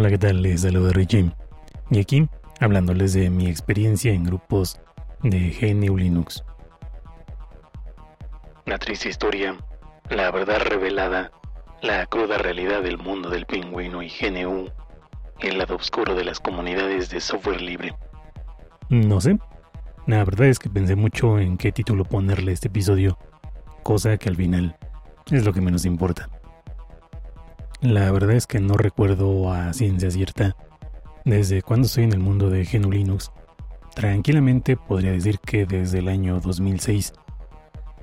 Hola, ¿qué tal? Les saluda Richie. Y aquí, hablándoles de mi experiencia en grupos de GNU Linux. La triste historia, la verdad revelada, la cruda realidad del mundo del pingüino y GNU, el lado oscuro de las comunidades de software libre. No sé. La verdad es que pensé mucho en qué título ponerle a este episodio, cosa que al final es lo que menos importa. La verdad es que no recuerdo a ciencia cierta desde cuando estoy en el mundo de GNU Linux. Tranquilamente podría decir que desde el año 2006,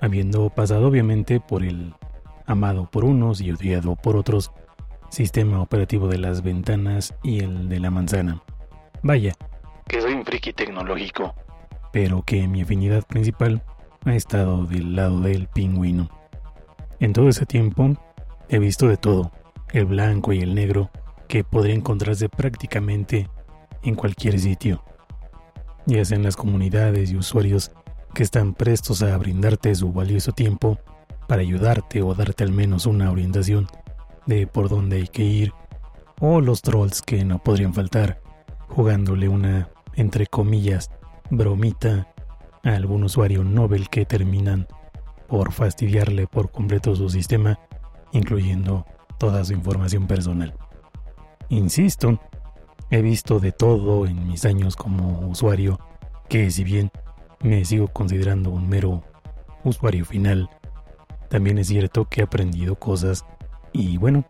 habiendo pasado obviamente por el amado por unos y odiado por otros sistema operativo de las ventanas y el de la manzana. Vaya, que soy un friki tecnológico. Pero que mi afinidad principal ha estado del lado del pingüino. En todo ese tiempo he visto de todo el blanco y el negro, que podría encontrarse prácticamente en cualquier sitio, ya sean las comunidades y usuarios que están prestos a brindarte su valioso tiempo para ayudarte o darte al menos una orientación de por dónde hay que ir, o los trolls que no podrían faltar, jugándole una, entre comillas, bromita a algún usuario Nobel que terminan por fastidiarle por completo su sistema, incluyendo toda su información personal. Insisto, he visto de todo en mis años como usuario, que si bien me sigo considerando un mero usuario final, también es cierto que he aprendido cosas y bueno,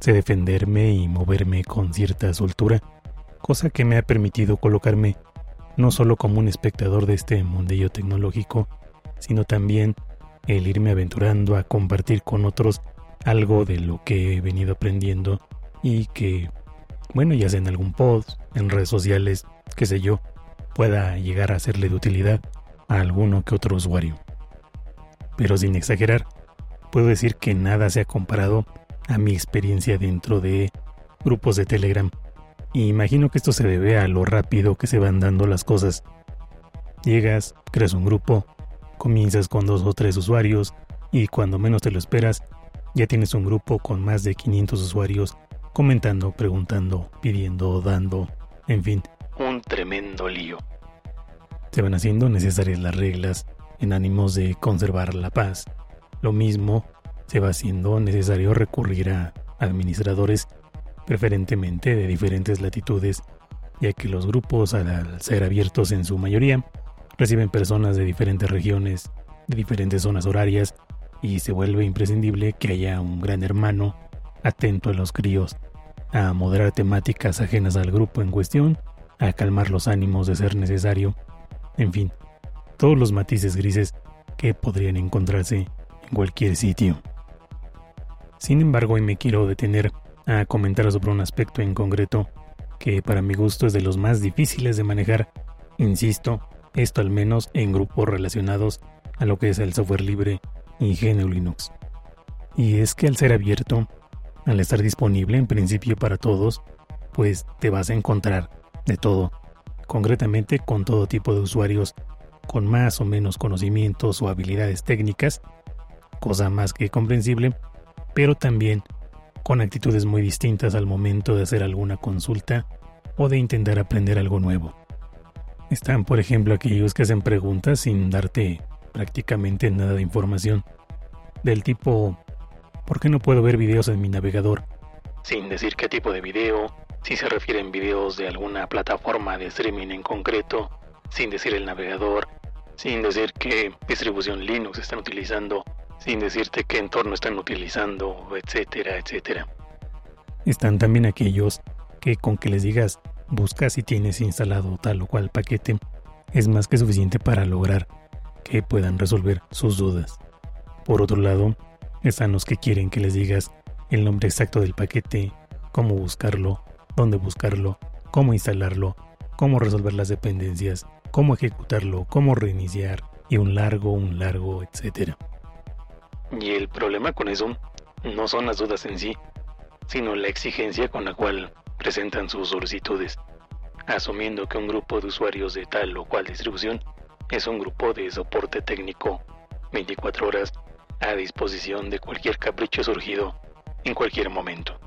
sé defenderme y moverme con cierta soltura, cosa que me ha permitido colocarme no solo como un espectador de este mundillo tecnológico, sino también el irme aventurando a compartir con otros algo de lo que he venido aprendiendo y que, bueno, ya sea en algún post, en redes sociales, qué sé yo, pueda llegar a serle de utilidad a alguno que otro usuario. Pero sin exagerar, puedo decir que nada se ha comparado a mi experiencia dentro de grupos de Telegram. Imagino que esto se debe a lo rápido que se van dando las cosas. Llegas, creas un grupo, comienzas con dos o tres usuarios y cuando menos te lo esperas, ya tienes un grupo con más de 500 usuarios comentando, preguntando, pidiendo, dando, en fin. Un tremendo lío. Se van haciendo necesarias las reglas en ánimos de conservar la paz. Lo mismo se va haciendo necesario recurrir a administradores preferentemente de diferentes latitudes, ya que los grupos al ser abiertos en su mayoría reciben personas de diferentes regiones, de diferentes zonas horarias y se vuelve imprescindible que haya un gran hermano atento a los críos, a moderar temáticas ajenas al grupo en cuestión, a calmar los ánimos de ser necesario, en fin, todos los matices grises que podrían encontrarse en cualquier sitio. Sin embargo, hoy me quiero detener a comentar sobre un aspecto en concreto que para mi gusto es de los más difíciles de manejar, insisto, esto al menos en grupos relacionados a lo que es el software libre y GNU Linux. Y es que al ser abierto, al estar disponible en principio para todos, pues te vas a encontrar de todo, concretamente con todo tipo de usuarios con más o menos conocimientos o habilidades técnicas, cosa más que comprensible, pero también con actitudes muy distintas al momento de hacer alguna consulta o de intentar aprender algo nuevo. Están, por ejemplo, aquellos que hacen preguntas sin darte prácticamente nada de información. Del tipo, ¿por qué no puedo ver videos en mi navegador? Sin decir qué tipo de video, si se refieren videos de alguna plataforma de streaming en concreto, sin decir el navegador, sin decir qué distribución Linux están utilizando, sin decirte qué entorno están utilizando, etcétera, etcétera. Están también aquellos que con que les digas busca si tienes instalado tal o cual paquete es más que suficiente para lograr que puedan resolver sus dudas. Por otro lado, están los que quieren que les digas el nombre exacto del paquete, cómo buscarlo, dónde buscarlo, cómo instalarlo, cómo resolver las dependencias, cómo ejecutarlo, cómo reiniciar y un largo, un largo, etcétera. Y el problema con eso no son las dudas en sí, sino la exigencia con la cual presentan sus solicitudes, asumiendo que un grupo de usuarios de tal o cual distribución es un grupo de soporte técnico 24 horas a disposición de cualquier capricho surgido en cualquier momento.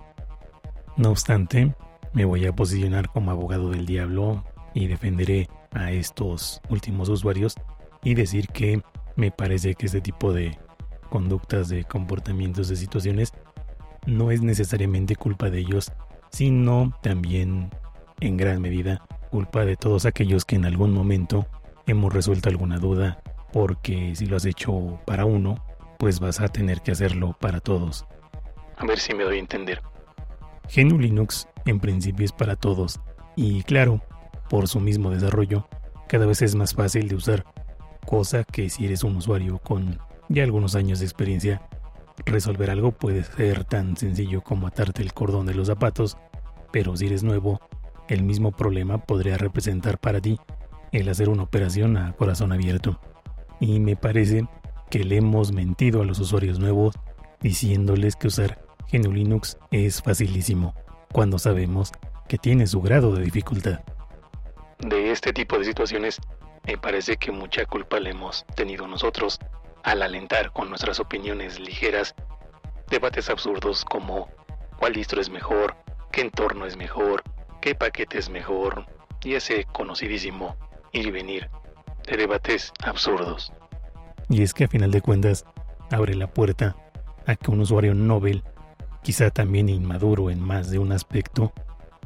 No obstante, me voy a posicionar como abogado del diablo y defenderé a estos últimos usuarios y decir que me parece que este tipo de conductas, de comportamientos, de situaciones, no es necesariamente culpa de ellos, sino también en gran medida culpa de todos aquellos que en algún momento hemos resuelto alguna duda, porque si lo has hecho para uno, pues vas a tener que hacerlo para todos. A ver si me doy a entender. GNU Linux en principio es para todos, y claro, por su mismo desarrollo, cada vez es más fácil de usar, cosa que si eres un usuario con ya algunos años de experiencia, resolver algo puede ser tan sencillo como atarte el cordón de los zapatos, pero si eres nuevo, el mismo problema podría representar para ti el hacer una operación a corazón abierto. Y me parece que le hemos mentido a los usuarios nuevos diciéndoles que usar GNU Linux es facilísimo, cuando sabemos que tiene su grado de dificultad. De este tipo de situaciones, me parece que mucha culpa le hemos tenido nosotros al alentar con nuestras opiniones ligeras debates absurdos como cuál distro es mejor, qué entorno es mejor, qué paquete es mejor, y ese conocidísimo ir y venir de debates absurdos. Y es que a final de cuentas abre la puerta a que un usuario Nobel, quizá también inmaduro en más de un aspecto,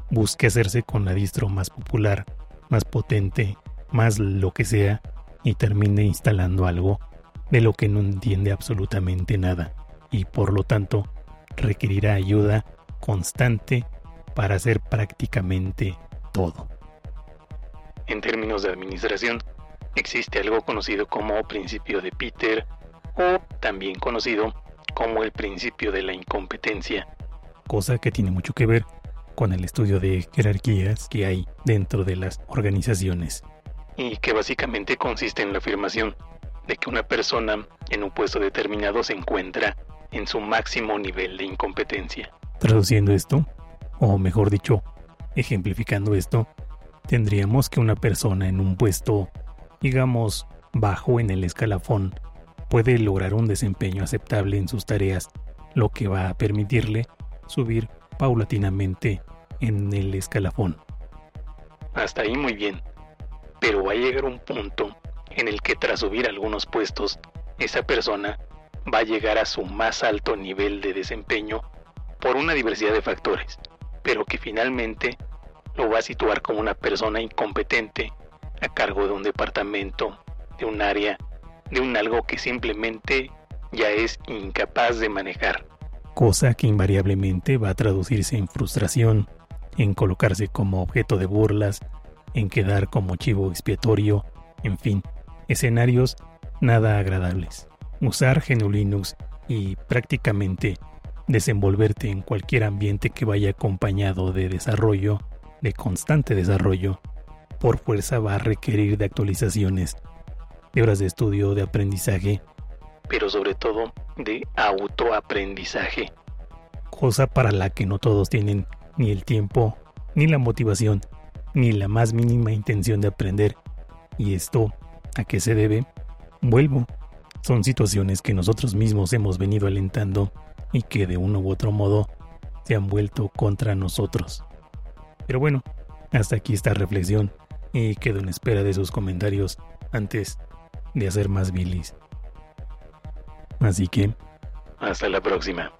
busque hacerse con la distro más popular, más potente, más lo que sea, y termine instalando algo de lo que no entiende absolutamente nada, y por lo tanto requerirá ayuda constante para hacer prácticamente todo. En términos de administración, existe algo conocido como principio de Peter o también conocido como el principio de la incompetencia. Cosa que tiene mucho que ver con el estudio de jerarquías que hay dentro de las organizaciones. Y que básicamente consiste en la afirmación de que una persona en un puesto determinado se encuentra en su máximo nivel de incompetencia. Traduciendo esto, o mejor dicho, ejemplificando esto, tendríamos que una persona en un puesto, digamos, bajo en el escalafón, puede lograr un desempeño aceptable en sus tareas, lo que va a permitirle subir paulatinamente en el escalafón. Hasta ahí muy bien, pero va a llegar un punto en el que tras subir algunos puestos, esa persona va a llegar a su más alto nivel de desempeño por una diversidad de factores, pero que finalmente lo va a situar como una persona incompetente a cargo de un departamento, de un área, de un algo que simplemente ya es incapaz de manejar. Cosa que invariablemente va a traducirse en frustración, en colocarse como objeto de burlas, en quedar como chivo expiatorio, en fin, escenarios nada agradables. Usar GNU Linux y prácticamente desenvolverte en cualquier ambiente que vaya acompañado de desarrollo, de constante desarrollo, por fuerza va a requerir de actualizaciones, de horas de estudio, de aprendizaje, pero sobre todo de autoaprendizaje. Cosa para la que no todos tienen ni el tiempo, ni la motivación, ni la más mínima intención de aprender. ¿Y esto a qué se debe? Vuelvo. Son situaciones que nosotros mismos hemos venido alentando y que de uno u otro modo se han vuelto contra nosotros. Pero bueno, hasta aquí esta reflexión y quedo en espera de sus comentarios antes de hacer más bilis. Así que... Hasta la próxima.